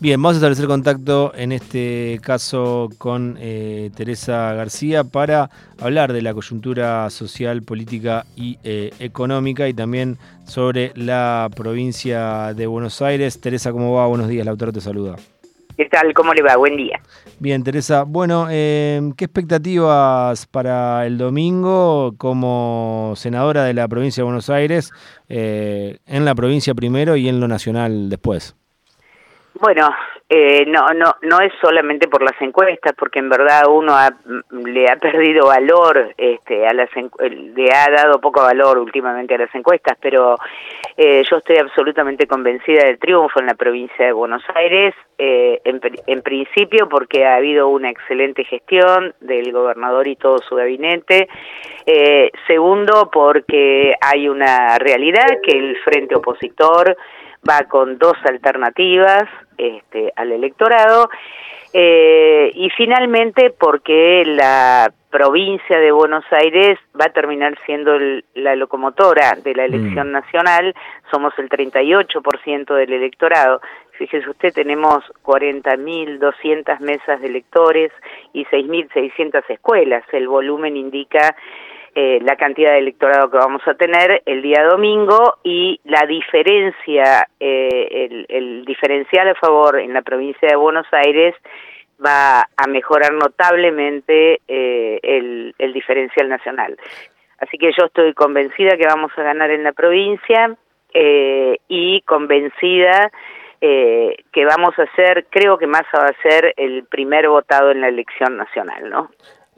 Bien, vamos a establecer contacto en este caso con eh, Teresa García para hablar de la coyuntura social, política y eh, económica y también sobre la provincia de Buenos Aires. Teresa, ¿cómo va? Buenos días, Lautaro te saluda. ¿Qué tal? ¿Cómo le va? Buen día. Bien, Teresa. Bueno, eh, ¿qué expectativas para el domingo como senadora de la provincia de Buenos Aires, en la provincia primero y en lo nacional después? Bueno, eh, no, no, no es solamente por las encuestas, porque en verdad uno le ha perdido valor, este, a las le ha dado poco valor últimamente a las encuestas, pero eh, yo estoy absolutamente convencida del triunfo en la provincia de Buenos Aires, eh, en, en, principio porque ha habido una excelente gestión del gobernador y todo su gabinete, eh, segundo porque hay una realidad que el frente opositor va con dos alternativas este, al electorado eh, y finalmente porque la provincia de Buenos Aires va a terminar siendo la locomotora de la elección mm. nacional, somos el 38% del electorado. Fíjese usted, tenemos 40.200 mesas de electores y 6.600 escuelas. El volumen indica eh, la cantidad de electorado que vamos a tener el día domingo y la diferencia, eh, el, diferencial a favor en la provincia de Buenos Aires va a mejorar notablemente eh, el, diferencial nacional. Así que yo estoy convencida que vamos a ganar en la provincia y convencida que vamos a ser, creo que Massa va a ser el primer votado en la elección nacional, ¿no?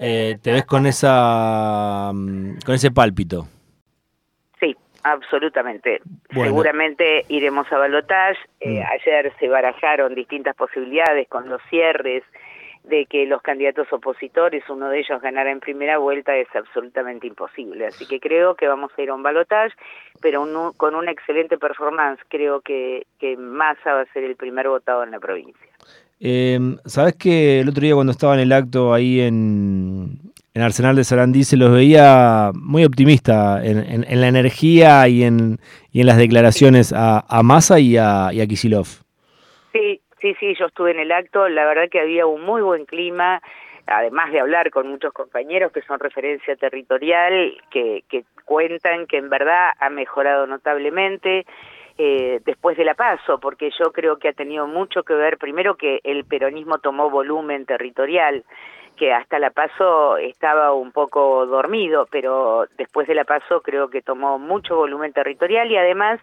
Eh, te ves con esa mm, con ese pálpito. Sí, absolutamente. Seguramente iremos a balotage. Eh, mm. Ayer se barajaron distintas posibilidades con los cierres de que los candidatos opositores, uno de ellos ganara en primera vuelta, es absolutamente imposible. Así que creo que vamos a ir a un balotage, pero con una excelente performance. Creo que, que Massa va a ser el primer votado en la provincia. Eh, Sabes que el otro día cuando estaba en el acto ahí en, Arsenal de Sarandí se los veía muy optimista en, la energía y en, y en las declaraciones a, a Massa y a, y a Kisilov. Sí, sí, sí, yo estuve en el acto, la verdad que había un muy buen clima, además de hablar con muchos compañeros que son referencia territorial, que cuentan que en verdad ha mejorado notablemente eh, después de la paso, porque yo creo que ha tenido mucho que ver, primero que el peronismo tomó volumen territorial, que hasta la paso estaba un poco dormido, pero después de la paso creo que tomó mucho volumen territorial y además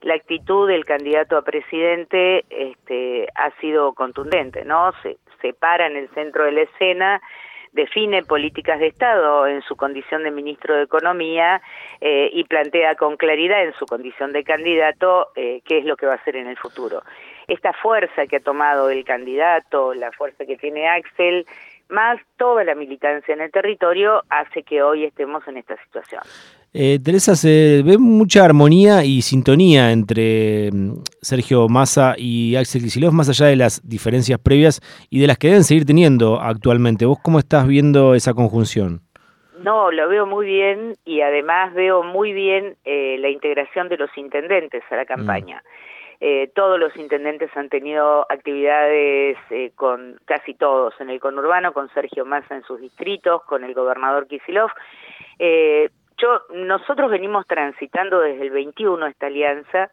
la actitud del candidato a presidente este, ha sido contundente, ¿no? Se, se para en el centro de la escena define políticas de Estado en su condición de ministro de Economía eh, y plantea con claridad en su condición de candidato eh, qué es lo que va a hacer en el futuro. Esta fuerza que ha tomado el candidato, la fuerza que tiene Axel, más toda la militancia en el territorio, hace que hoy estemos en esta situación. Eh, Teresa, se ve mucha armonía y sintonía entre mm, Sergio Massa y Axel Kicillof, más allá de las diferencias previas y de las que deben seguir teniendo actualmente. ¿Vos cómo estás viendo esa conjunción? No, lo veo muy bien y además veo muy bien eh, la integración de los intendentes a la mm. campaña. Eh, todos los intendentes han tenido actividades eh, con casi todos en el conurbano, con Sergio Massa en sus distritos, con el gobernador Kisilov. Eh, yo, nosotros venimos transitando desde el 21 esta alianza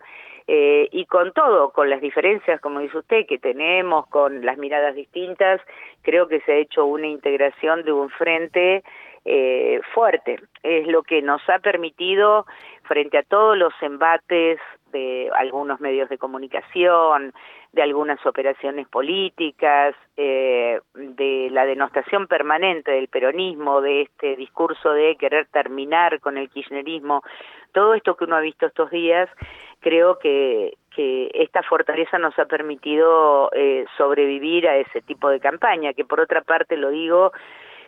eh, y con todo, con las diferencias, como dice usted, que tenemos, con las miradas distintas, creo que se ha hecho una integración de un frente eh, fuerte. Es lo que nos ha permitido, frente a todos los embates de algunos medios de comunicación, de algunas operaciones políticas, eh, de la denostación permanente del peronismo, de este discurso de querer terminar con el kirchnerismo, todo esto que uno ha visto estos días, creo que, que esta fortaleza nos ha permitido eh, sobrevivir a ese tipo de campaña, que por otra parte lo digo,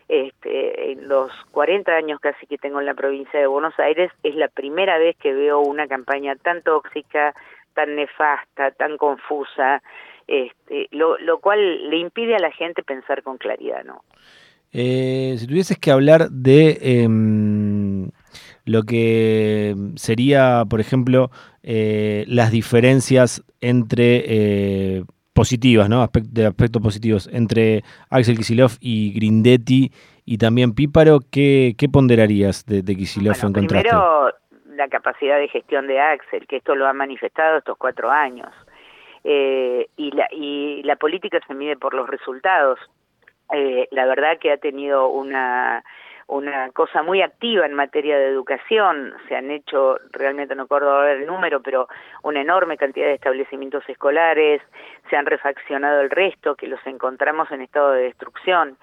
este, en los 40 años casi que tengo en la provincia de Buenos Aires, es la primera vez que veo una campaña tan tóxica, tan nefasta, tan confusa, este, lo, lo cual le impide a la gente pensar con claridad, ¿no? Eh, si tuvieses que hablar de em, lo que sería, por ejemplo, eh, las diferencias entre eh, positivas, ¿no? de aspectos positivos entre Axel Kisilov y Grindetti y también Píparo, ¿qué, qué ponderarías de, de Kisilov en contraste? Primero, la capacidad de gestión de Axel, que esto lo ha manifestado estos cuatro años. Eh, y, la, y la política se mide por los resultados. Eh, la verdad que ha tenido una una cosa muy activa en materia de educación. Se han hecho, realmente no acuerdo el número, pero una enorme cantidad de establecimientos escolares, se han refaccionado el resto, que los encontramos en estado de destrucción.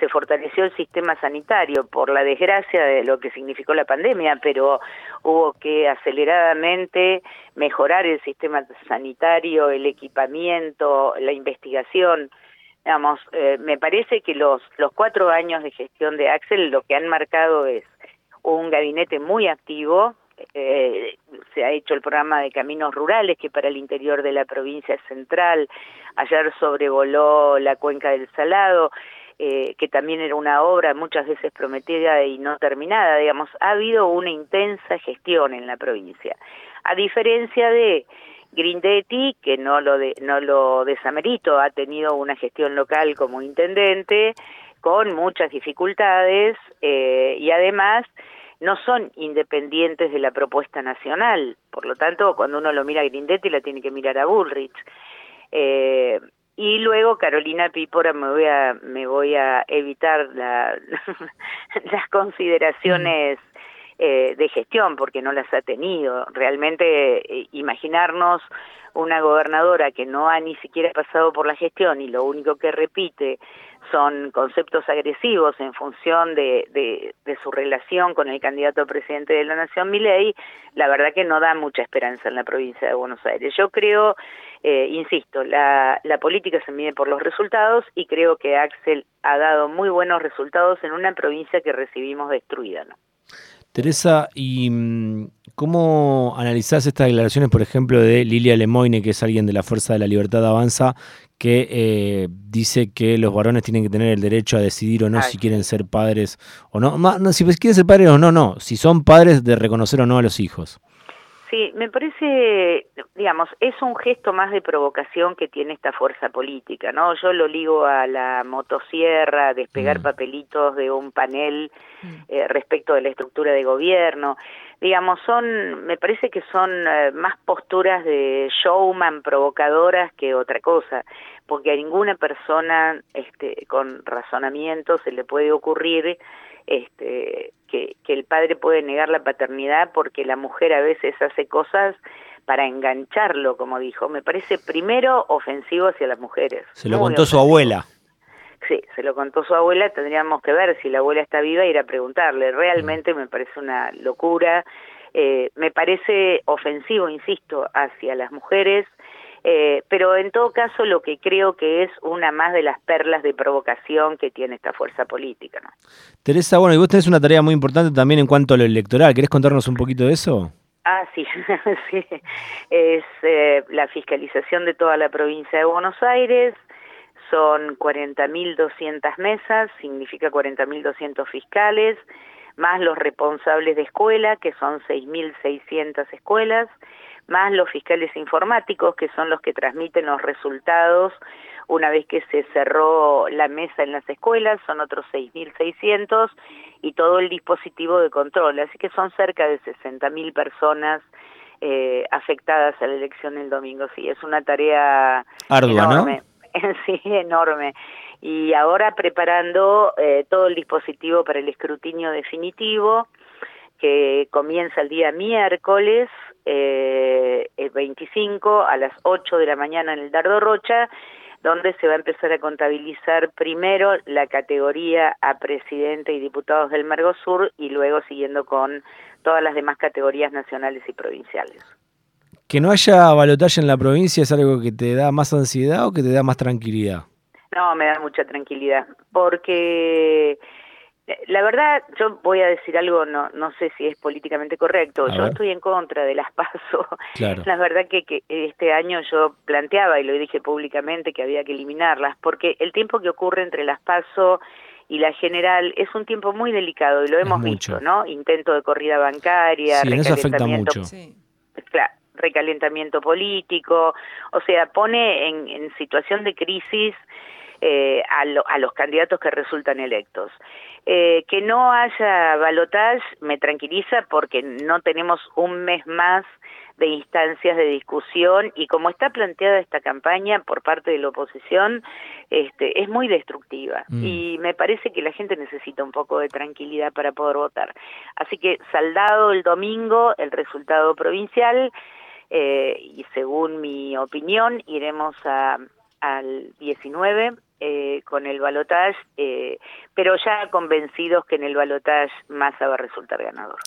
Se fortaleció el sistema sanitario por la desgracia de lo que significó la pandemia, pero hubo que aceleradamente mejorar el sistema sanitario, el equipamiento, la investigación. Digamos, eh, me parece que los, los cuatro años de gestión de Axel lo que han marcado es un gabinete muy activo, eh, se ha hecho el programa de caminos rurales que para el interior de la provincia central, ayer sobrevoló la cuenca del Salado, eh, que también era una obra muchas veces prometida y no terminada, digamos, ha habido una intensa gestión en la provincia, a diferencia de Grindetti, que no lo, de, no lo desamerito, ha tenido una gestión local como intendente con muchas dificultades eh, y además no son independientes de la propuesta nacional. Por lo tanto, cuando uno lo mira a Grindetti, la tiene que mirar a Bullrich. Eh, y luego Carolina Pípora me voy a me voy a evitar la, las consideraciones eh, de gestión, porque no las ha tenido. Realmente eh, imaginarnos una gobernadora que no ha ni siquiera pasado por la gestión y lo único que repite son conceptos agresivos en función de, de, su relación con el candidato a presidente de la Nación, Milei, la verdad que no da mucha esperanza en la provincia de Buenos Aires. Yo creo, eh, insisto, la, la política se mide por los resultados y creo que Axel ha dado muy buenos resultados en una provincia que recibimos destruida. ¿no? Teresa, ¿y mm, cómo analizás estas declaraciones, por ejemplo, de Lilia Lemoine, que es alguien de la Fuerza de la Libertad Avanza, que eh, dice que los varones tienen que tener el derecho a decidir o no si quieren ser padres o no? no si quieren ser padres o no, no. Si son padres, de reconocer o no a los hijos. Sí, me parece, digamos, es un gesto más de provocación que tiene esta fuerza política, ¿no? Yo lo ligo a la motosierra, despegar mm. papelitos de un panel mm. eh, respecto de la estructura de gobierno. Digamos, son, me parece que son eh, más posturas de showman provocadoras que otra cosa, porque a ninguna persona este, con razonamiento se le puede ocurrir este, que, que el padre puede negar la paternidad porque la mujer a veces hace cosas para engancharlo, como dijo. Me parece primero ofensivo hacia las mujeres. Se lo contó su abuela. Sí, se lo contó su abuela, tendríamos que ver si la abuela está viva e ir a preguntarle. Realmente me parece una locura, eh, me parece ofensivo, insisto, hacia las mujeres, eh, pero en todo caso lo que creo que es una más de las perlas de provocación que tiene esta fuerza política. ¿no? Teresa, bueno, y vos tenés una tarea muy importante también en cuanto a lo electoral. ¿Querés contarnos un poquito de eso? Ah, sí, sí. Es eh, la fiscalización de toda la provincia de Buenos Aires. Son 40.200 mesas, significa 40.200 fiscales, más los responsables de escuela, que son 6.600 escuelas, más los fiscales informáticos, que son los que transmiten los resultados una vez que se cerró la mesa en las escuelas, son otros 6.600, y todo el dispositivo de control. Así que son cerca de 60.000 personas eh, afectadas a la elección el domingo. Sí, es una tarea ardua, enorme. sí, enorme. Y ahora preparando eh, todo el dispositivo para el escrutinio definitivo, que comienza el día miércoles, eh, el 25 a las 8 de la mañana en el Dardo Rocha, donde se va a empezar a contabilizar primero la categoría a presidente y diputados del Mergosur y luego siguiendo con todas las demás categorías nacionales y provinciales. ¿Que no haya balotaje en la provincia es algo que te da más ansiedad o que te da más tranquilidad? No, me da mucha tranquilidad, porque la verdad, yo voy a decir algo, no, no sé si es políticamente correcto. yo estoy en contra de las PASO. La verdad que, que este año yo planteaba y lo dije públicamente que había que eliminarlas, porque el tiempo que ocurre entre las PASO y la general es un tiempo muy delicado y lo hemos visto, ¿no? Intento de corrida bancaria, sí, recalentamiento. Afecta mucho. Claro, recalentamiento político, o sea, pone en, situación de crisis eh, a, a, los candidatos que resultan electos. Eh, que no haya balotage me tranquiliza porque no tenemos un mes más de instancias de discusión y como está planteada esta campaña por parte de la oposición, este, es muy destructiva mm. y me parece que la gente necesita un poco de tranquilidad para poder votar. Así que saldado el domingo el resultado provincial eh, y según mi opinión iremos a, al 19 eh, con el balotage, eh, pero ya convencidos que en el balotage Massa va a resultar ganador.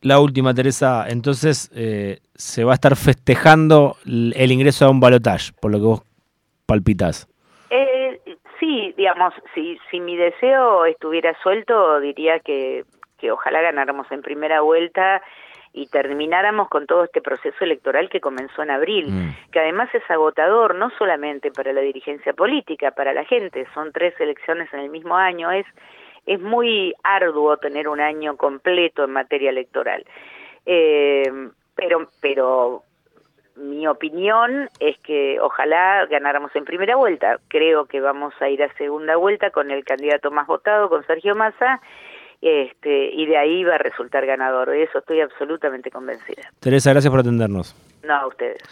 La última, Teresa, entonces eh, se va a estar festejando el ingreso a un balotage, por lo que vos palpitas. Eh, sí, digamos, si, si mi deseo estuviera suelto, diría que, que ojalá ganáramos en primera vuelta y termináramos con todo este proceso electoral que comenzó en abril, mm. que además es agotador no solamente para la dirigencia política, para la gente, son tres elecciones en el mismo año, es, es muy arduo tener un año completo en materia electoral. Eh, pero, pero mi opinión es que ojalá ganáramos en primera vuelta. Creo que vamos a ir a segunda vuelta con el candidato más votado, con Sergio Massa, este, y de ahí va a resultar ganador. De eso estoy absolutamente convencida. Teresa, gracias por atendernos. No, a ustedes.